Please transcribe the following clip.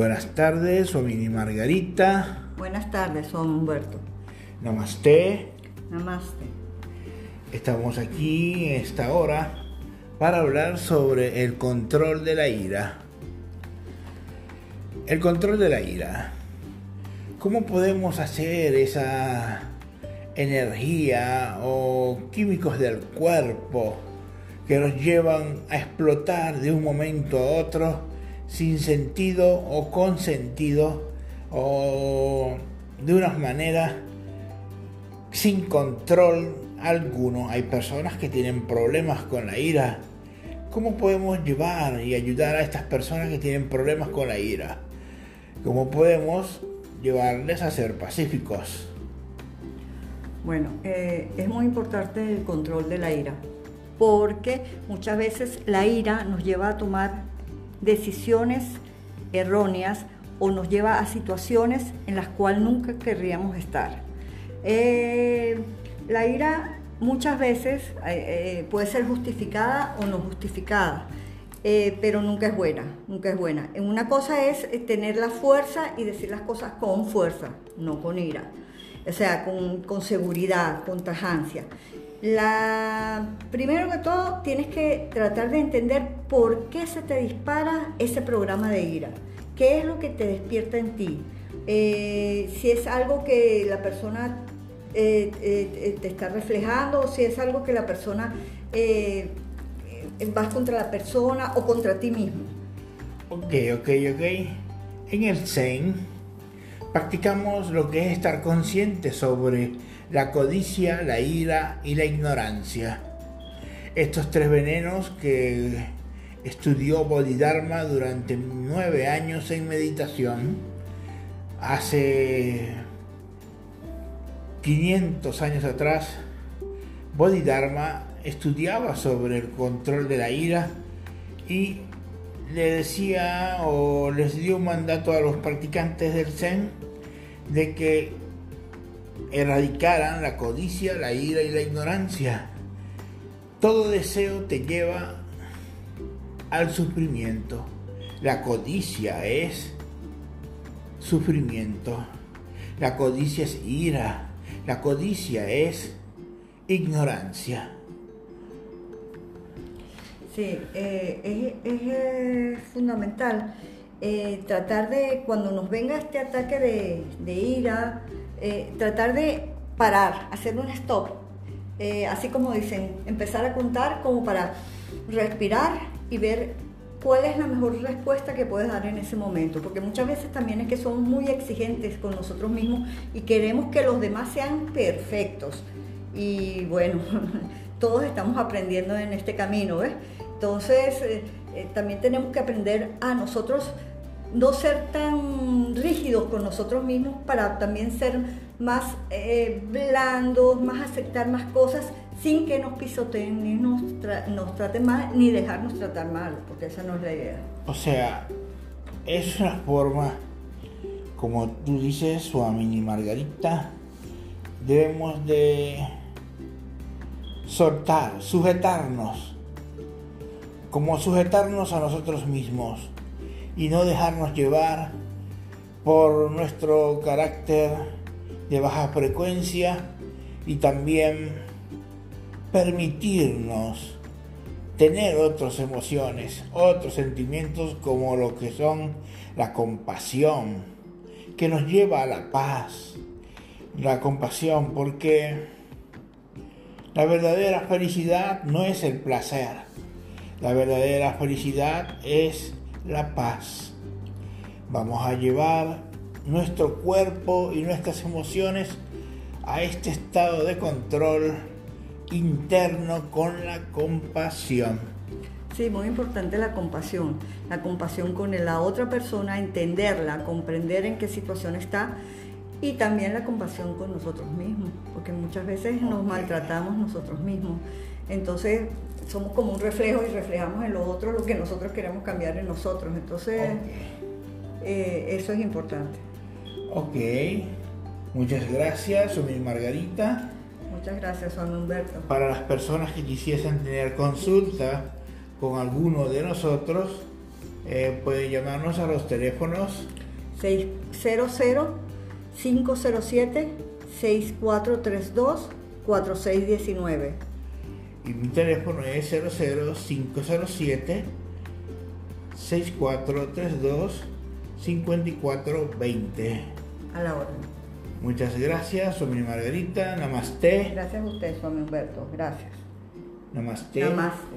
Buenas tardes, soy Mini Margarita. Buenas tardes, soy Humberto. Namaste. Namaste. Estamos aquí en esta hora para hablar sobre el control de la ira. El control de la ira. ¿Cómo podemos hacer esa energía o químicos del cuerpo que nos llevan a explotar de un momento a otro sin sentido o con sentido o de una manera sin control alguno. Hay personas que tienen problemas con la ira. ¿Cómo podemos llevar y ayudar a estas personas que tienen problemas con la ira? ¿Cómo podemos llevarles a ser pacíficos? Bueno, eh, es muy importante el control de la ira, porque muchas veces la ira nos lleva a tomar decisiones erróneas o nos lleva a situaciones en las cuales nunca querríamos estar. Eh, la ira muchas veces eh, puede ser justificada o no justificada. pero nunca es buena, nunca es buena. Una cosa es tener la fuerza y decir las cosas con fuerza, no con ira o sea, con, seguridad, con tajancia. La, primero que todo, tienes que tratar de entender por qué se te dispara ese programa de ira. ¿Qué es lo que te despierta en ti? Eh, si es algo que la persona eh, eh, te está reflejando, o si es algo que la persona vas contra la persona o contra ti mismo. Ok, ok, ok. En el Zen practicamos lo que es estar consciente sobre la codicia, la ira y la ignorancia. Estos tres venenos que estudió Bodhidharma durante nueve años en meditación, hace 500 años atrás, Bodhidharma estudiaba sobre el control de la ira y le decía o les dio un mandato a los practicantes del Zen de que erradicaran la codicia, la ira y la ignorancia. Todo deseo te lleva al sufrimiento. La codicia es sufrimiento. La codicia es ira. La codicia es ignorancia. Sí, eh, es, fundamental eh, tratar de, cuando nos venga este ataque de, ira, eh, tratar de parar, hacer un stop, así como dicen, empezar a contar como para respirar y ver cuál es la mejor respuesta que puedes dar en ese momento, porque muchas veces también es que somos muy exigentes con nosotros mismos y queremos que los demás sean perfectos. Y bueno, todos estamos aprendiendo en este camino, ¿ves? Entonces, eh, eh, también tenemos que aprender a nosotros no ser tan rígidos con nosotros mismos para también ser más eh, blandos, más aceptar más cosas sin que nos pisoteen ni nos, nos traten mal ni dejarnos tratar mal, porque esa no es la idea. O sea, es una forma, como tú dices, Suamini Margarita, debemos de soltar, sujetarnos como sujetarnos a nosotros mismos y no dejarnos llevar por nuestro carácter de baja frecuencia y también permitirnos tener otras emociones, otros sentimientos como lo que son la compasión, que nos lleva a la paz, la compasión, porque la verdadera felicidad no es el placer, la verdadera felicidad es la paz. Vamos a llevar nuestro cuerpo y nuestras emociones a este estado de control interno con la compasión. Sí, muy importante la compasión. La compasión con la otra persona, entenderla, comprender en qué situación está y también la compasión con nosotros mismos, porque muchas veces nos maltratamos nosotros mismos. Entonces, somos como un reflejo y reflejamos en lo otro lo que nosotros queremos cambiar en nosotros. Entonces, eh, eso es importante. Ok, muchas gracias, soy Margarita. Muchas gracias, Juan Humberto. Para las personas que quisiesen tener consulta con alguno de nosotros, Eh, puede llamarnos a los teléfonos 600-507-6432-4619. Y mi teléfono es 00507 6432 5420. A la orden. Muchas gracias, Swami Margarita. Namaste. Gracias a usted, Swami Humberto. Gracias. Namaste. Namaste.